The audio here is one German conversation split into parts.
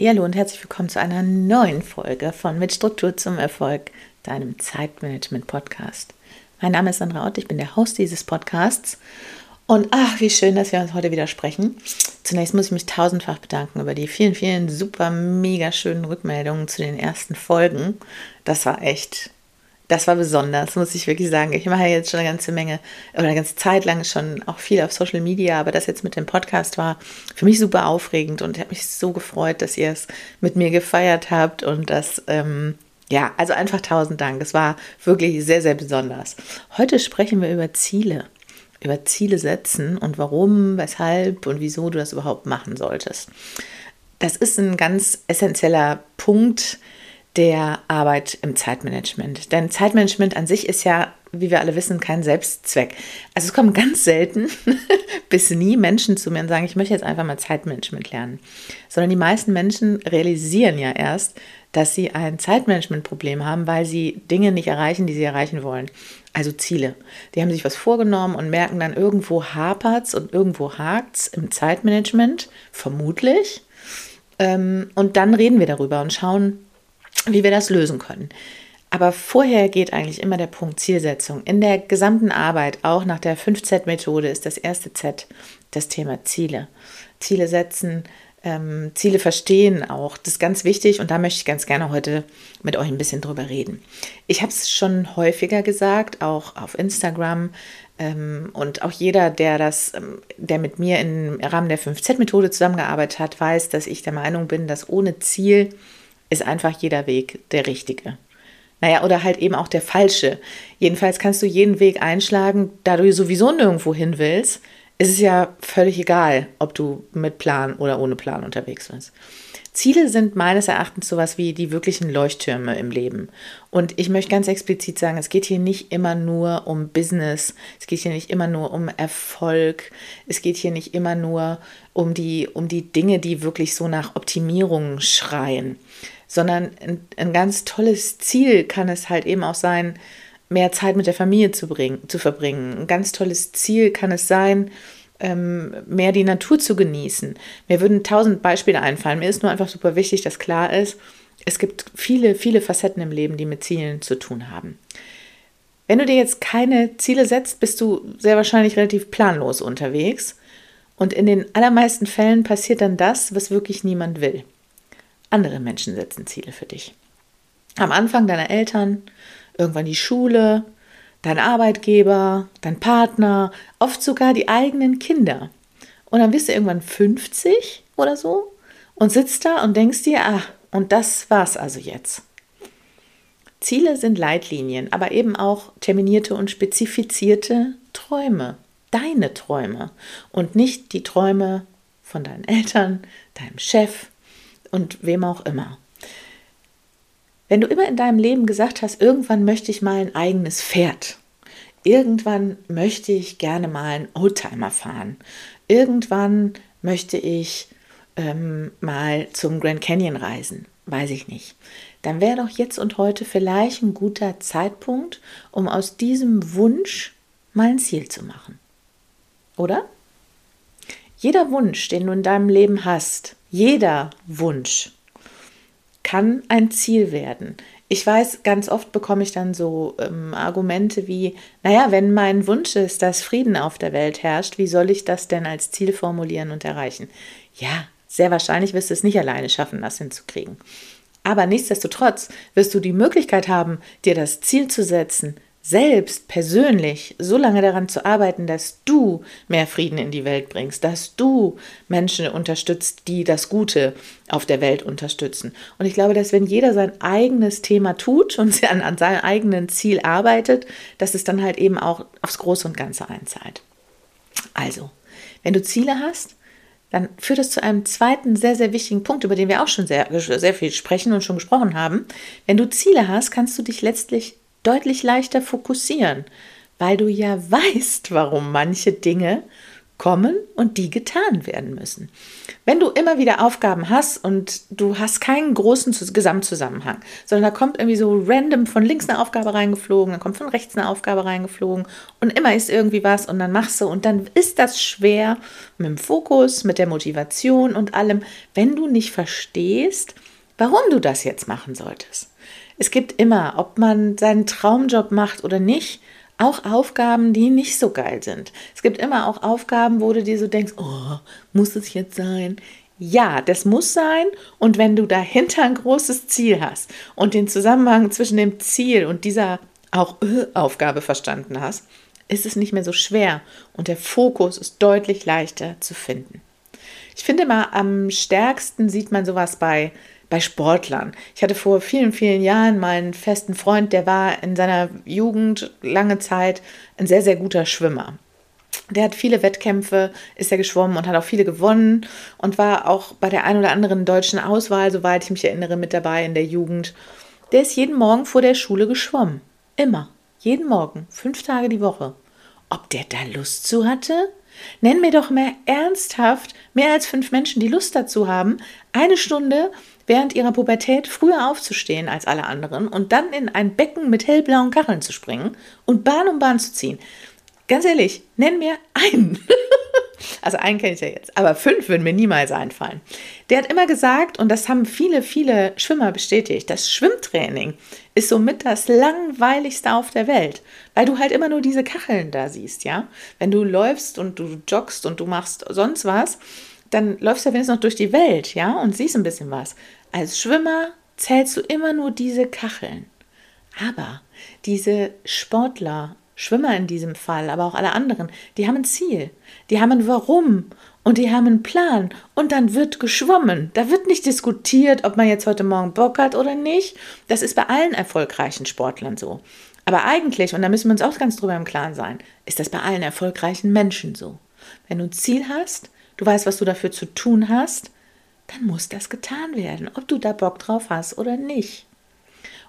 Hallo und herzlich willkommen zu einer neuen Folge von Mit Struktur zum Erfolg, deinem Zeitmanagement-Podcast. Mein Name ist Sandra Ott, ich bin der Host dieses Podcasts und ach, wie schön, dass wir uns heute wieder sprechen. Zunächst muss ich mich tausendfach bedanken über die vielen, vielen super, mega schönen Rückmeldungen zu den ersten Folgen. Das war echt das war besonders, muss ich wirklich sagen. Ich mache jetzt schon eine ganze Menge oder eine ganze Zeit lang schon auch viel auf Social Media, aber das jetzt mit dem Podcast war für mich super aufregend und ich habe mich so gefreut, dass ihr es mit mir gefeiert habt und das, ähm, ja, also einfach tausend Dank. Es war wirklich sehr, sehr besonders. Heute sprechen wir über Ziele, über Ziele setzen und warum, weshalb und wieso du das überhaupt machen solltest. Das ist ein ganz essentieller Punkt, der Arbeit im Zeitmanagement. Denn Zeitmanagement an sich ist ja, wie wir alle wissen, kein Selbstzweck. Also es kommen ganz selten bis nie Menschen zu mir und sagen, ich möchte jetzt einfach mal Zeitmanagement lernen. Sondern die meisten Menschen realisieren ja erst, dass sie ein Zeitmanagementproblem haben, weil sie Dinge nicht erreichen, die sie erreichen wollen. Also Ziele. Die haben sich was vorgenommen und merken dann, irgendwo hapert es und irgendwo hakt es im Zeitmanagement, vermutlich. Ähm, und dann reden wir darüber und schauen, wie wir das lösen können. Aber vorher geht eigentlich immer der Punkt Zielsetzung. In der gesamten Arbeit, auch nach der 5Z-Methode, ist das erste Z das Thema Ziele. Ziele setzen, ähm, Ziele verstehen auch. Das ist ganz wichtig und da möchte ich ganz gerne heute mit euch ein bisschen drüber reden. Ich habe es schon häufiger gesagt, auch auf Instagram. Ähm, und auch jeder, der das, ähm, der mit mir im Rahmen der 5Z-Methode zusammengearbeitet hat, weiß, dass ich der Meinung bin, dass ohne Ziel ist einfach jeder Weg der richtige. Naja, oder halt eben auch der falsche. Jedenfalls kannst du jeden Weg einschlagen, da du sowieso nirgendwo hin willst, ist es ja völlig egal, ob du mit Plan oder ohne Plan unterwegs bist. Ziele sind meines Erachtens sowas wie die wirklichen Leuchttürme im Leben. Und ich möchte ganz explizit sagen, es geht hier nicht immer nur um Business, es geht hier nicht immer nur um Erfolg, es geht hier nicht immer nur um die, um die Dinge, die wirklich so nach Optimierung schreien, sondern ein, ein ganz tolles Ziel kann es halt eben auch sein, mehr Zeit mit der Familie zu, bringen, zu verbringen. Ein ganz tolles Ziel kann es sein, ähm, mehr die Natur zu genießen. Mir würden tausend Beispiele einfallen. Mir ist nur einfach super wichtig, dass klar ist, es gibt viele, viele Facetten im Leben, die mit Zielen zu tun haben. Wenn du dir jetzt keine Ziele setzt, bist du sehr wahrscheinlich relativ planlos unterwegs. Und in den allermeisten Fällen passiert dann das, was wirklich niemand will. Andere Menschen setzen Ziele für dich. Am Anfang deiner Eltern, irgendwann die Schule, dein Arbeitgeber, dein Partner, oft sogar die eigenen Kinder. Und dann bist du irgendwann 50 oder so und sitzt da und denkst dir, ah, und das war's also jetzt. Ziele sind Leitlinien, aber eben auch terminierte und spezifizierte Träume, deine Träume und nicht die Träume von deinen Eltern, deinem Chef und wem auch immer. Wenn du immer in deinem Leben gesagt hast, irgendwann möchte ich mal ein eigenes Pferd, irgendwann möchte ich gerne mal einen Oldtimer fahren, irgendwann möchte ich ähm, mal zum Grand Canyon reisen, weiß ich nicht, dann wäre doch jetzt und heute vielleicht ein guter Zeitpunkt, um aus diesem Wunsch mal ein Ziel zu machen. Oder? Jeder Wunsch, den du in deinem Leben hast, jeder Wunsch kann ein Ziel werden. Ich weiß, ganz oft bekomme ich dann so ähm, Argumente wie, naja, wenn mein Wunsch ist, dass Frieden auf der Welt herrscht, wie soll ich das denn als Ziel formulieren und erreichen? Ja, sehr wahrscheinlich wirst du es nicht alleine schaffen, das hinzukriegen. Aber nichtsdestotrotz wirst du die Möglichkeit haben, dir das Ziel zu setzen, selbst persönlich so lange daran zu arbeiten, dass du mehr Frieden in die Welt bringst, dass du Menschen unterstützt, die das Gute auf der Welt unterstützen. Und ich glaube, dass wenn jeder sein eigenes Thema tut und an, an seinem eigenen Ziel arbeitet, dass es dann halt eben auch aufs Große und Ganze einzahlt. Also, wenn du Ziele hast, dann führt das zu einem zweiten sehr, sehr wichtigen Punkt, über den wir auch schon sehr, sehr viel sprechen und schon gesprochen haben. Wenn du Ziele hast, kannst du dich letztlich deutlich leichter fokussieren, weil du ja weißt, warum manche Dinge kommen und die getan werden müssen. Wenn du immer wieder Aufgaben hast und du hast keinen großen Gesamtzusammenhang, sondern da kommt irgendwie so random von links eine Aufgabe reingeflogen, dann kommt von rechts eine Aufgabe reingeflogen und immer ist irgendwie was und dann machst du und dann ist das schwer mit dem Fokus, mit der Motivation und allem, wenn du nicht verstehst, warum du das jetzt machen solltest. Es gibt immer, ob man seinen Traumjob macht oder nicht, auch Aufgaben, die nicht so geil sind. Es gibt immer auch Aufgaben, wo du dir so denkst, oh, muss es jetzt sein? Ja, das muss sein. Und wenn du dahinter ein großes Ziel hast und den Zusammenhang zwischen dem Ziel und dieser auch äh, Aufgabe verstanden hast, ist es nicht mehr so schwer und der Fokus ist deutlich leichter zu finden. Ich finde mal, am stärksten sieht man sowas bei bei Sportlern. Ich hatte vor vielen, vielen Jahren mal einen festen Freund, der war in seiner Jugend lange Zeit ein sehr, sehr guter Schwimmer. Der hat viele Wettkämpfe, ist ja geschwommen und hat auch viele gewonnen und war auch bei der ein oder anderen deutschen Auswahl, soweit ich mich erinnere, mit dabei in der Jugend. Der ist jeden Morgen vor der Schule geschwommen. Immer. Jeden Morgen. Fünf Tage die Woche. Ob der da Lust zu hatte? Nenn mir doch mehr ernsthaft mehr als fünf Menschen, die Lust dazu haben, eine Stunde während ihrer Pubertät früher aufzustehen als alle anderen und dann in ein Becken mit hellblauen Kacheln zu springen und Bahn um Bahn zu ziehen. Ganz ehrlich, nenn mir einen. also einen kenne ich ja jetzt, aber fünf würden mir niemals einfallen. Der hat immer gesagt, und das haben viele, viele Schwimmer bestätigt, das Schwimmtraining ist somit das langweiligste auf der Welt, weil du halt immer nur diese Kacheln da siehst, ja? Wenn du läufst und du joggst und du machst sonst was, dann läufst du ja wenigstens noch durch die Welt, ja, und siehst ein bisschen was. Als Schwimmer zählst du immer nur diese Kacheln. Aber diese Sportler, Schwimmer in diesem Fall, aber auch alle anderen, die haben ein Ziel, die haben ein Warum und die haben einen Plan und dann wird geschwommen. Da wird nicht diskutiert, ob man jetzt heute Morgen Bock hat oder nicht. Das ist bei allen erfolgreichen Sportlern so. Aber eigentlich, und da müssen wir uns auch ganz drüber im Klaren sein, ist das bei allen erfolgreichen Menschen so. Wenn du ein Ziel hast, du weißt, was du dafür zu tun hast, dann muss das getan werden, ob du da Bock drauf hast oder nicht.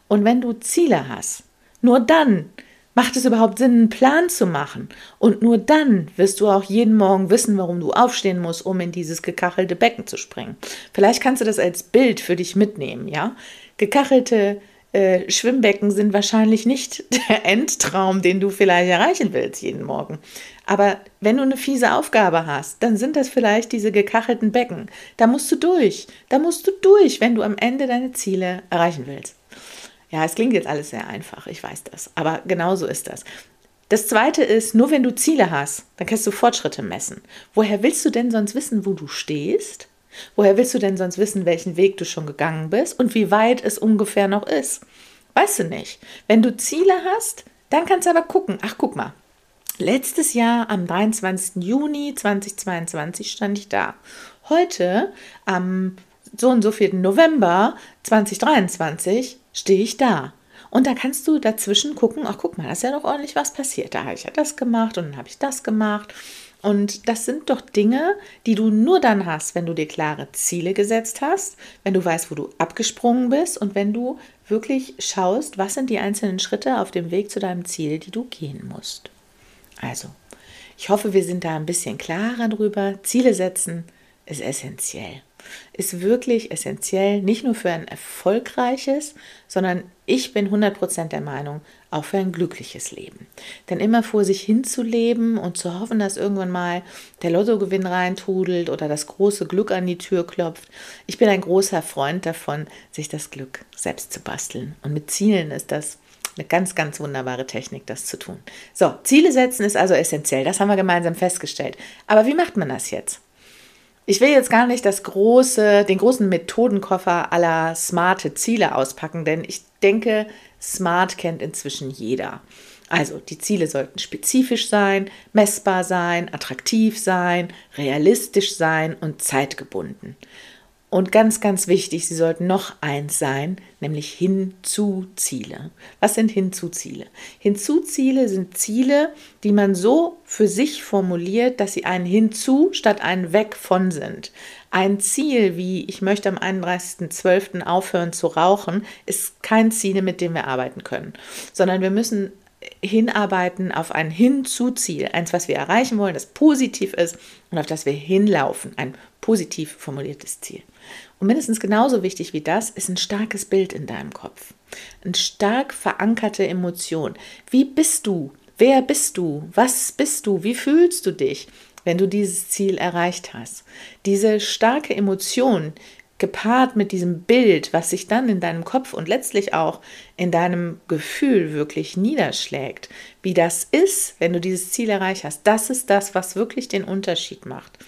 Und wenn du Ziele hast, nur dann macht es überhaupt Sinn, einen Plan zu machen. Und nur dann wirst du auch jeden Morgen wissen, warum du aufstehen musst, um in dieses gekachelte Becken zu springen. Vielleicht kannst du das als Bild für dich mitnehmen, ja? Gekachelte äh, Schwimmbecken sind wahrscheinlich nicht der Endtraum, den du vielleicht erreichen willst jeden Morgen. Aber wenn du eine fiese Aufgabe hast, dann sind das vielleicht diese gekachelten Becken. Da musst du durch. Da musst du durch, wenn du am Ende deine Ziele erreichen willst. Ja, es klingt jetzt alles sehr einfach, ich weiß das. Aber genau so ist das. Das zweite ist, nur wenn du Ziele hast, dann kannst du Fortschritte messen. Woher willst du denn sonst wissen, wo du stehst? Woher willst du denn sonst wissen, welchen Weg du schon gegangen bist und wie weit es ungefähr noch ist? Weißt du nicht. Wenn du Ziele hast, dann kannst du aber gucken. Ach, guck mal. Letztes Jahr am 23. Juni 2022 stand ich da. Heute am so und so 4. November 2023 stehe ich da. Und da kannst du dazwischen gucken, ach guck mal, da ist ja noch ordentlich was passiert. Da habe ich ja das gemacht und dann habe ich das gemacht. Und das sind doch Dinge, die du nur dann hast, wenn du dir klare Ziele gesetzt hast, wenn du weißt, wo du abgesprungen bist und wenn du wirklich schaust, was sind die einzelnen Schritte auf dem Weg zu deinem Ziel, die du gehen musst. Also, ich hoffe, wir sind da ein bisschen klarer drüber. Ziele setzen ist essentiell ist wirklich essentiell, nicht nur für ein erfolgreiches, sondern ich bin 100% der Meinung, auch für ein glückliches Leben. Denn immer vor sich hinzuleben und zu hoffen, dass irgendwann mal der Lottogewinn reintrudelt oder das große Glück an die Tür klopft. Ich bin ein großer Freund davon, sich das Glück selbst zu basteln. Und mit Zielen ist das eine ganz, ganz wunderbare Technik, das zu tun. So, Ziele setzen ist also essentiell. Das haben wir gemeinsam festgestellt. Aber wie macht man das jetzt? Ich will jetzt gar nicht das große, den großen Methodenkoffer aller smarte Ziele auspacken, denn ich denke, smart kennt inzwischen jeder. Also die Ziele sollten spezifisch sein, messbar sein, attraktiv sein, realistisch sein und zeitgebunden. Und ganz, ganz wichtig, sie sollten noch eins sein, nämlich Hinzuziele. Was sind Hinzuziele? Hinzuziele sind Ziele, die man so für sich formuliert, dass sie ein Hinzu statt ein Weg von sind. Ein Ziel wie ich möchte am 31.12. aufhören zu rauchen, ist kein Ziel, mit dem wir arbeiten können, sondern wir müssen hinarbeiten auf ein Hinzu-Ziel, eins, was wir erreichen wollen, das positiv ist und auf das wir hinlaufen, ein positiv formuliertes Ziel. Und mindestens genauso wichtig wie das ist ein starkes Bild in deinem Kopf, eine stark verankerte Emotion. Wie bist du? Wer bist du? Was bist du? Wie fühlst du dich, wenn du dieses Ziel erreicht hast? Diese starke Emotion, gepaart mit diesem Bild, was sich dann in deinem Kopf und letztlich auch in deinem Gefühl wirklich niederschlägt, wie das ist, wenn du dieses Ziel erreicht hast, das ist das, was wirklich den Unterschied macht.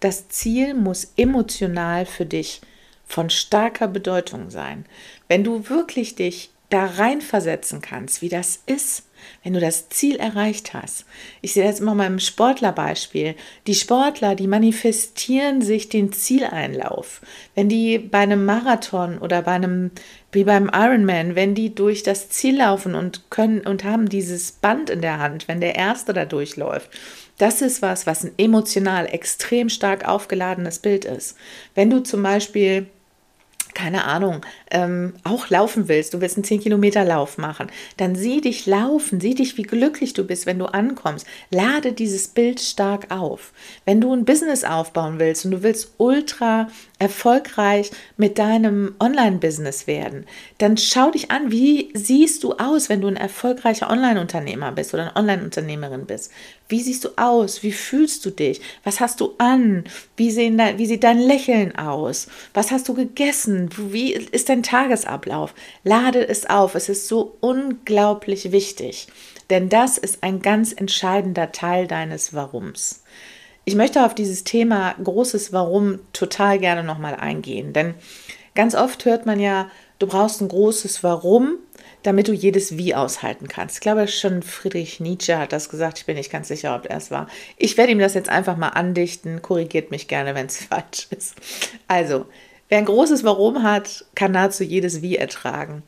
Das Ziel muss emotional für dich von starker Bedeutung sein. Wenn du wirklich dich da reinversetzen kannst, wie das ist, wenn du das Ziel erreicht hast. Ich sehe jetzt immer mal im Sportlerbeispiel. Die Sportler, die manifestieren sich den Zieleinlauf. Wenn die bei einem Marathon oder bei einem, wie beim Ironman, wenn die durch das Ziel laufen und können und haben dieses Band in der Hand, wenn der Erste da durchläuft. Das ist was, was ein emotional extrem stark aufgeladenes Bild ist. Wenn du zum Beispiel keine Ahnung, ähm, auch laufen willst, du willst einen 10-Kilometer-Lauf machen, dann sieh dich laufen, sieh dich, wie glücklich du bist, wenn du ankommst. Lade dieses Bild stark auf. Wenn du ein Business aufbauen willst und du willst ultra erfolgreich mit deinem Online-Business werden, dann schau dich an, wie siehst du aus, wenn du ein erfolgreicher Online-Unternehmer bist oder eine Online-Unternehmerin bist. Wie siehst du aus? Wie fühlst du dich? Was hast du an? Wie, sehen wie sieht dein Lächeln aus? Was hast du gegessen? Wie ist dein Tagesablauf? Lade es auf. Es ist so unglaublich wichtig, denn das ist ein ganz entscheidender Teil deines Warums. Ich möchte auf dieses Thema großes Warum total gerne nochmal eingehen, denn ganz oft hört man ja, du brauchst ein großes Warum, damit du jedes Wie aushalten kannst. Ich glaube, schon Friedrich Nietzsche hat das gesagt. Ich bin nicht ganz sicher, ob er es war. Ich werde ihm das jetzt einfach mal andichten. Korrigiert mich gerne, wenn es falsch ist. Also, wer ein großes Warum hat, kann nahezu jedes Wie ertragen.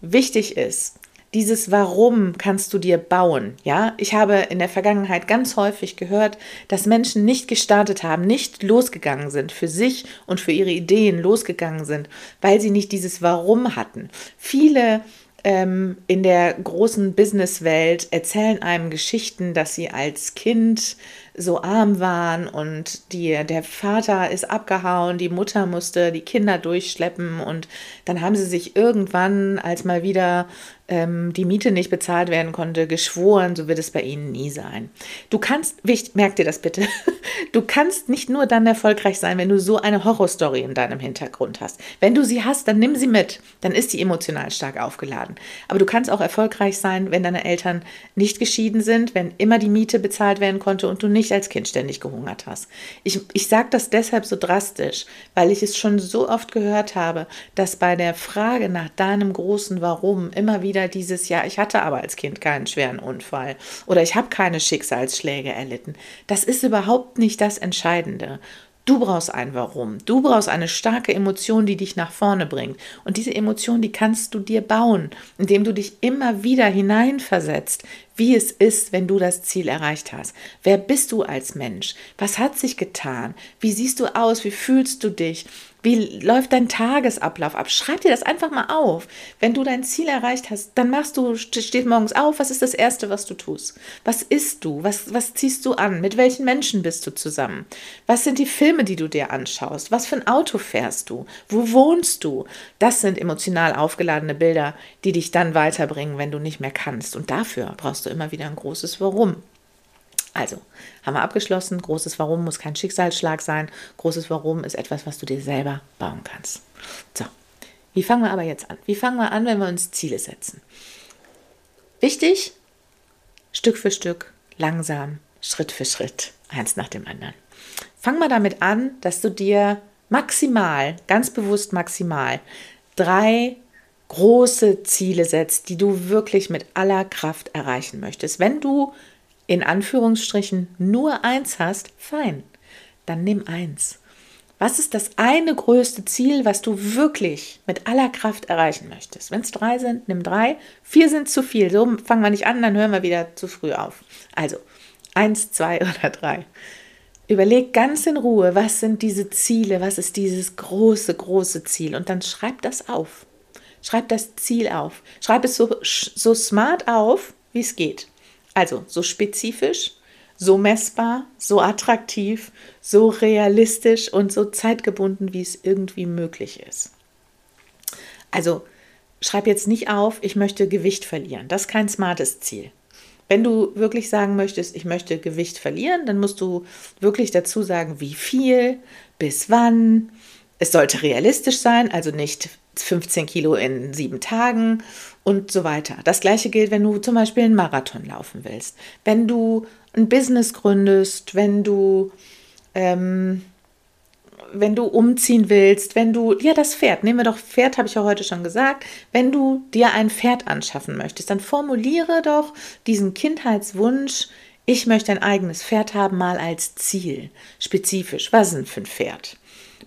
Wichtig ist, dieses Warum kannst du dir bauen. Ja, ich habe in der Vergangenheit ganz häufig gehört, dass Menschen nicht gestartet haben, nicht losgegangen sind, für sich und für ihre Ideen losgegangen sind, weil sie nicht dieses Warum hatten. Viele ähm, in der großen Businesswelt erzählen einem Geschichten, dass sie als Kind so arm waren und die, der Vater ist abgehauen, die Mutter musste die Kinder durchschleppen und dann haben sie sich irgendwann, als mal wieder ähm, die Miete nicht bezahlt werden konnte, geschworen, so wird es bei ihnen nie sein. Du kannst, wichtig, merk dir das bitte, du kannst nicht nur dann erfolgreich sein, wenn du so eine Horrorstory in deinem Hintergrund hast. Wenn du sie hast, dann nimm sie mit, dann ist sie emotional stark aufgeladen. Aber du kannst auch erfolgreich sein, wenn deine Eltern nicht geschieden sind, wenn immer die Miete bezahlt werden konnte und du nicht als Kind ständig gehungert hast. Ich, ich sage das deshalb so drastisch, weil ich es schon so oft gehört habe, dass bei der Frage nach deinem großen Warum immer wieder wieder dieses Jahr, ich hatte aber als Kind keinen schweren Unfall oder ich habe keine Schicksalsschläge erlitten. Das ist überhaupt nicht das Entscheidende. Du brauchst ein Warum. Du brauchst eine starke Emotion, die dich nach vorne bringt. Und diese Emotion, die kannst du dir bauen, indem du dich immer wieder hineinversetzt, wie es ist, wenn du das Ziel erreicht hast. Wer bist du als Mensch? Was hat sich getan? Wie siehst du aus? Wie fühlst du dich? Wie läuft dein Tagesablauf ab? Schreib dir das einfach mal auf. Wenn du dein Ziel erreicht hast, dann machst du, stehst morgens auf. Was ist das Erste, was du tust? Was isst du? Was, was ziehst du an? Mit welchen Menschen bist du zusammen? Was sind die Filme, die du dir anschaust? Was für ein Auto fährst du? Wo wohnst du? Das sind emotional aufgeladene Bilder, die dich dann weiterbringen, wenn du nicht mehr kannst. Und dafür brauchst du immer wieder ein großes Warum. Also, haben wir abgeschlossen. Großes Warum muss kein Schicksalsschlag sein. Großes Warum ist etwas, was du dir selber bauen kannst. So, wie fangen wir aber jetzt an? Wie fangen wir an, wenn wir uns Ziele setzen? Wichtig, Stück für Stück, langsam, Schritt für Schritt, eins nach dem anderen. Fang mal damit an, dass du dir maximal, ganz bewusst maximal, drei große Ziele setzt, die du wirklich mit aller Kraft erreichen möchtest. Wenn du in Anführungsstrichen nur eins hast, fein, dann nimm eins. Was ist das eine größte Ziel, was du wirklich mit aller Kraft erreichen möchtest? Wenn es drei sind, nimm drei. Vier sind zu viel. So fangen wir nicht an, dann hören wir wieder zu früh auf. Also eins, zwei oder drei. Überleg ganz in Ruhe, was sind diese Ziele, was ist dieses große, große Ziel und dann schreib das auf. Schreib das Ziel auf. Schreib es so, so smart auf, wie es geht. Also so spezifisch, so messbar, so attraktiv, so realistisch und so zeitgebunden, wie es irgendwie möglich ist. Also schreib jetzt nicht auf, ich möchte Gewicht verlieren. Das ist kein smartes Ziel. Wenn du wirklich sagen möchtest, ich möchte Gewicht verlieren, dann musst du wirklich dazu sagen, wie viel, bis wann. Es sollte realistisch sein, also nicht 15 Kilo in sieben Tagen und so weiter. Das gleiche gilt, wenn du zum Beispiel einen Marathon laufen willst, wenn du ein Business gründest, wenn du ähm, wenn du umziehen willst, wenn du, ja, das Pferd, nehmen wir doch Pferd, habe ich ja heute schon gesagt, wenn du dir ein Pferd anschaffen möchtest, dann formuliere doch diesen Kindheitswunsch, ich möchte ein eigenes Pferd haben, mal als Ziel. Spezifisch. Was denn für ein Pferd?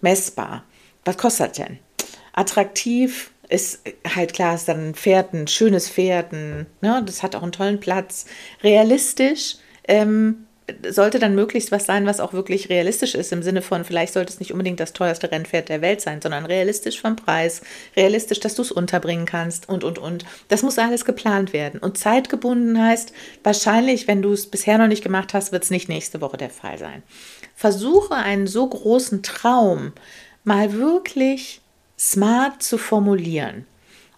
Messbar. Was kostet denn? Attraktiv ist halt klar, ist dann ein Pferd, ein schönes Pferd, ein, ne, das hat auch einen tollen Platz. Realistisch, ähm, sollte dann möglichst was sein, was auch wirklich realistisch ist, im Sinne von, vielleicht sollte es nicht unbedingt das teuerste Rennpferd der Welt sein, sondern realistisch vom Preis, realistisch, dass du es unterbringen kannst und, und, und. Das muss alles geplant werden. Und zeitgebunden heißt, wahrscheinlich, wenn du es bisher noch nicht gemacht hast, wird es nicht nächste Woche der Fall sein. Versuche einen so großen Traum mal wirklich smart zu formulieren.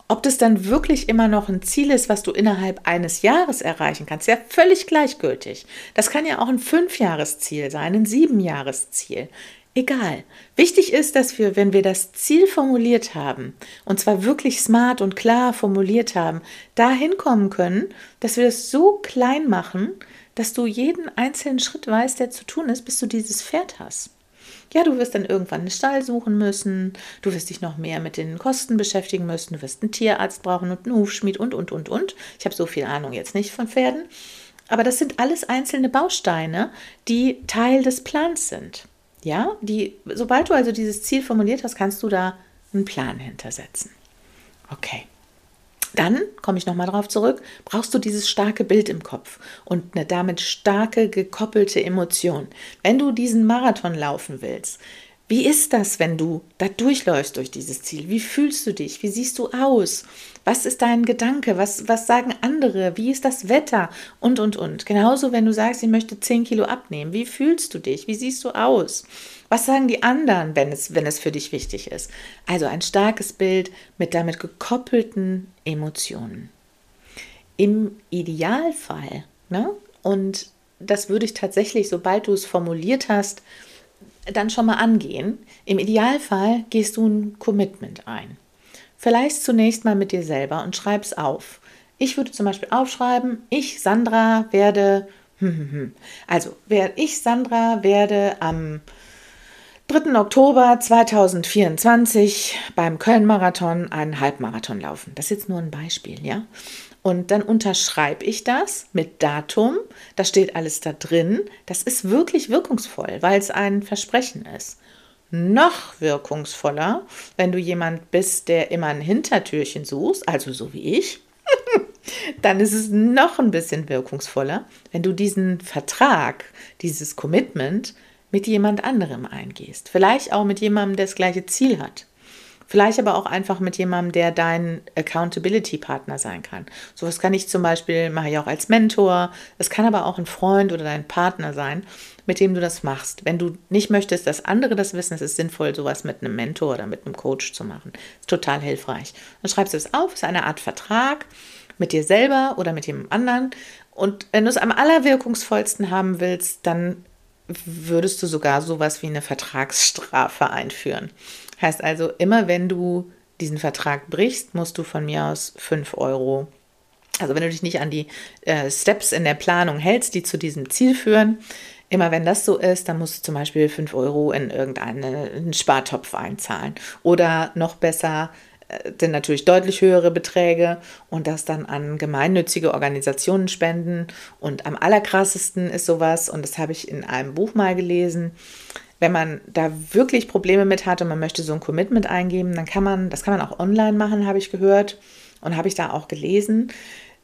Ob das dann wirklich immer noch ein Ziel ist, was du innerhalb eines Jahres erreichen kannst, ja völlig gleichgültig. Das kann ja auch ein Fünfjahresziel sein, ein Siebenjahresziel. Egal. Wichtig ist, dass wir, wenn wir das Ziel formuliert haben, und zwar wirklich smart und klar formuliert haben, dahin kommen können, dass wir das so klein machen, dass du jeden einzelnen Schritt weißt, der zu tun ist, bis du dieses Pferd hast. Ja, du wirst dann irgendwann einen Stall suchen müssen, du wirst dich noch mehr mit den Kosten beschäftigen müssen, du wirst einen Tierarzt brauchen und einen Hufschmied und, und, und, und. Ich habe so viel Ahnung jetzt nicht von Pferden. Aber das sind alles einzelne Bausteine, die Teil des Plans sind. Ja, die, sobald du also dieses Ziel formuliert hast, kannst du da einen Plan hintersetzen. Okay. Dann komme ich nochmal darauf zurück, brauchst du dieses starke Bild im Kopf und eine damit starke gekoppelte Emotion. Wenn du diesen Marathon laufen willst, wie ist das, wenn du da durchläufst durch dieses Ziel? Wie fühlst du dich? Wie siehst du aus? Was ist dein Gedanke? Was, was sagen andere? Wie ist das Wetter? Und, und, und. Genauso, wenn du sagst, ich möchte 10 Kilo abnehmen. Wie fühlst du dich? Wie siehst du aus? Was sagen die anderen, wenn es, wenn es für dich wichtig ist? Also ein starkes Bild mit damit gekoppelten Emotionen. Im Idealfall, ne? und das würde ich tatsächlich, sobald du es formuliert hast, dann schon mal angehen. Im Idealfall gehst du ein Commitment ein. Vielleicht zunächst mal mit dir selber und schreib es auf. Ich würde zum Beispiel aufschreiben, ich, Sandra, werde, also, ich, Sandra, werde am 3. Oktober 2024 beim Köln-Marathon einen Halbmarathon laufen. Das ist jetzt nur ein Beispiel, ja? Und dann unterschreibe ich das mit Datum. Da steht alles da drin. Das ist wirklich wirkungsvoll, weil es ein Versprechen ist. Noch wirkungsvoller, wenn du jemand bist, der immer ein Hintertürchen suchst, also so wie ich, dann ist es noch ein bisschen wirkungsvoller, wenn du diesen Vertrag, dieses Commitment mit jemand anderem eingehst. Vielleicht auch mit jemandem, der das gleiche Ziel hat. Vielleicht aber auch einfach mit jemandem, der dein Accountability-Partner sein kann. So was kann ich zum Beispiel, mache ich auch als Mentor. Es kann aber auch ein Freund oder dein Partner sein, mit dem du das machst. Wenn du nicht möchtest, dass andere das wissen, es ist sinnvoll, sowas mit einem Mentor oder mit einem Coach zu machen. Ist total hilfreich. Dann schreibst du es auf, ist eine Art Vertrag mit dir selber oder mit jemand anderen. Und wenn du es am allerwirkungsvollsten haben willst, dann würdest du sogar sowas wie eine Vertragsstrafe einführen. Heißt also, immer wenn du diesen Vertrag brichst, musst du von mir aus 5 Euro, also wenn du dich nicht an die äh, Steps in der Planung hältst, die zu diesem Ziel führen, immer wenn das so ist, dann musst du zum Beispiel 5 Euro in irgendeinen Spartopf einzahlen. Oder noch besser, äh, denn natürlich deutlich höhere Beträge und das dann an gemeinnützige Organisationen spenden. Und am allerkrassesten ist sowas, und das habe ich in einem Buch mal gelesen, wenn man da wirklich Probleme mit hat und man möchte so ein Commitment eingeben, dann kann man, das kann man auch online machen, habe ich gehört und habe ich da auch gelesen.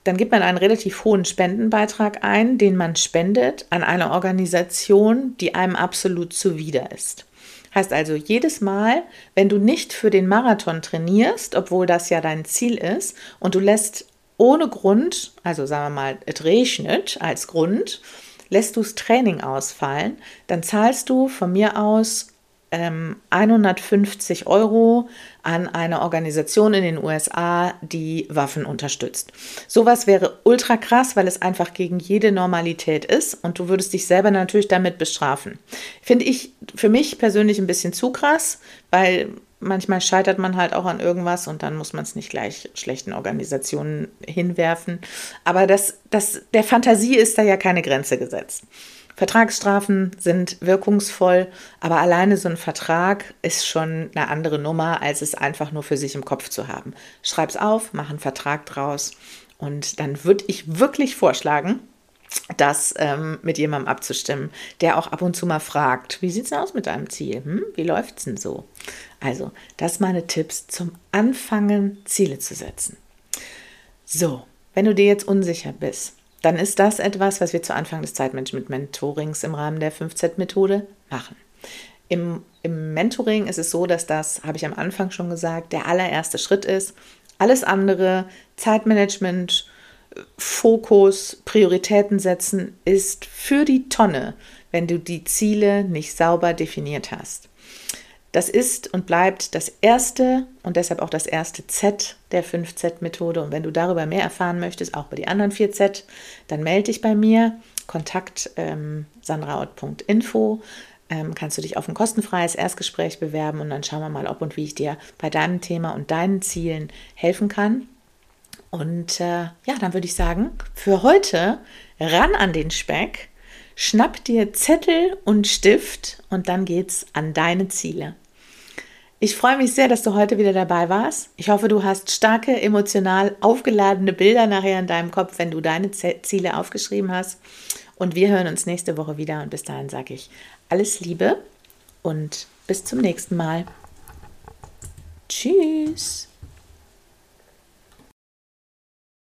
Dann gibt man einen relativ hohen Spendenbeitrag ein, den man spendet an eine Organisation, die einem absolut zuwider ist. Heißt also, jedes Mal, wenn du nicht für den Marathon trainierst, obwohl das ja dein Ziel ist, und du lässt ohne Grund, also sagen wir mal, es regnet als Grund, lässt du das Training ausfallen, dann zahlst du von mir aus ähm, 150 Euro an eine Organisation in den USA, die Waffen unterstützt. Sowas wäre ultra krass, weil es einfach gegen jede Normalität ist und du würdest dich selber natürlich damit bestrafen. Finde ich für mich persönlich ein bisschen zu krass, weil manchmal scheitert man halt auch an irgendwas und dann muss man es nicht gleich schlechten Organisationen hinwerfen. Aber das, das, der Fantasie ist da ja keine Grenze gesetzt. Vertragsstrafen sind wirkungsvoll, aber alleine so ein Vertrag ist schon eine andere Nummer, als es einfach nur für sich im Kopf zu haben. Schreib's auf, mach einen Vertrag draus und dann würde ich wirklich vorschlagen, das ähm, mit jemandem abzustimmen, der auch ab und zu mal fragt, wie sieht es aus mit deinem Ziel? Hm? Wie läuft es denn so? Also, das meine Tipps zum Anfangen, Ziele zu setzen. So, wenn du dir jetzt unsicher bist, dann ist das etwas, was wir zu Anfang des Zeitmanagement-Mentorings im Rahmen der 5Z-Methode machen. Im, Im Mentoring ist es so, dass das, habe ich am Anfang schon gesagt, der allererste Schritt ist. Alles andere, Zeitmanagement, Fokus, Prioritäten setzen, ist für die Tonne, wenn du die Ziele nicht sauber definiert hast. Das ist und bleibt das erste und deshalb auch das erste Z der 5Z-Methode. Und wenn du darüber mehr erfahren möchtest, auch bei den anderen 4Z, dann melde dich bei mir. Kontakt ähm, sandraut.info. Ähm, kannst du dich auf ein kostenfreies Erstgespräch bewerben und dann schauen wir mal, ob und wie ich dir bei deinem Thema und deinen Zielen helfen kann. Und äh, ja, dann würde ich sagen, für heute ran an den Speck, schnapp dir Zettel und Stift und dann geht's an deine Ziele. Ich freue mich sehr, dass du heute wieder dabei warst. Ich hoffe, du hast starke, emotional aufgeladene Bilder nachher in deinem Kopf, wenn du deine Ziele aufgeschrieben hast. Und wir hören uns nächste Woche wieder. Und bis dahin sage ich alles Liebe und bis zum nächsten Mal. Tschüss.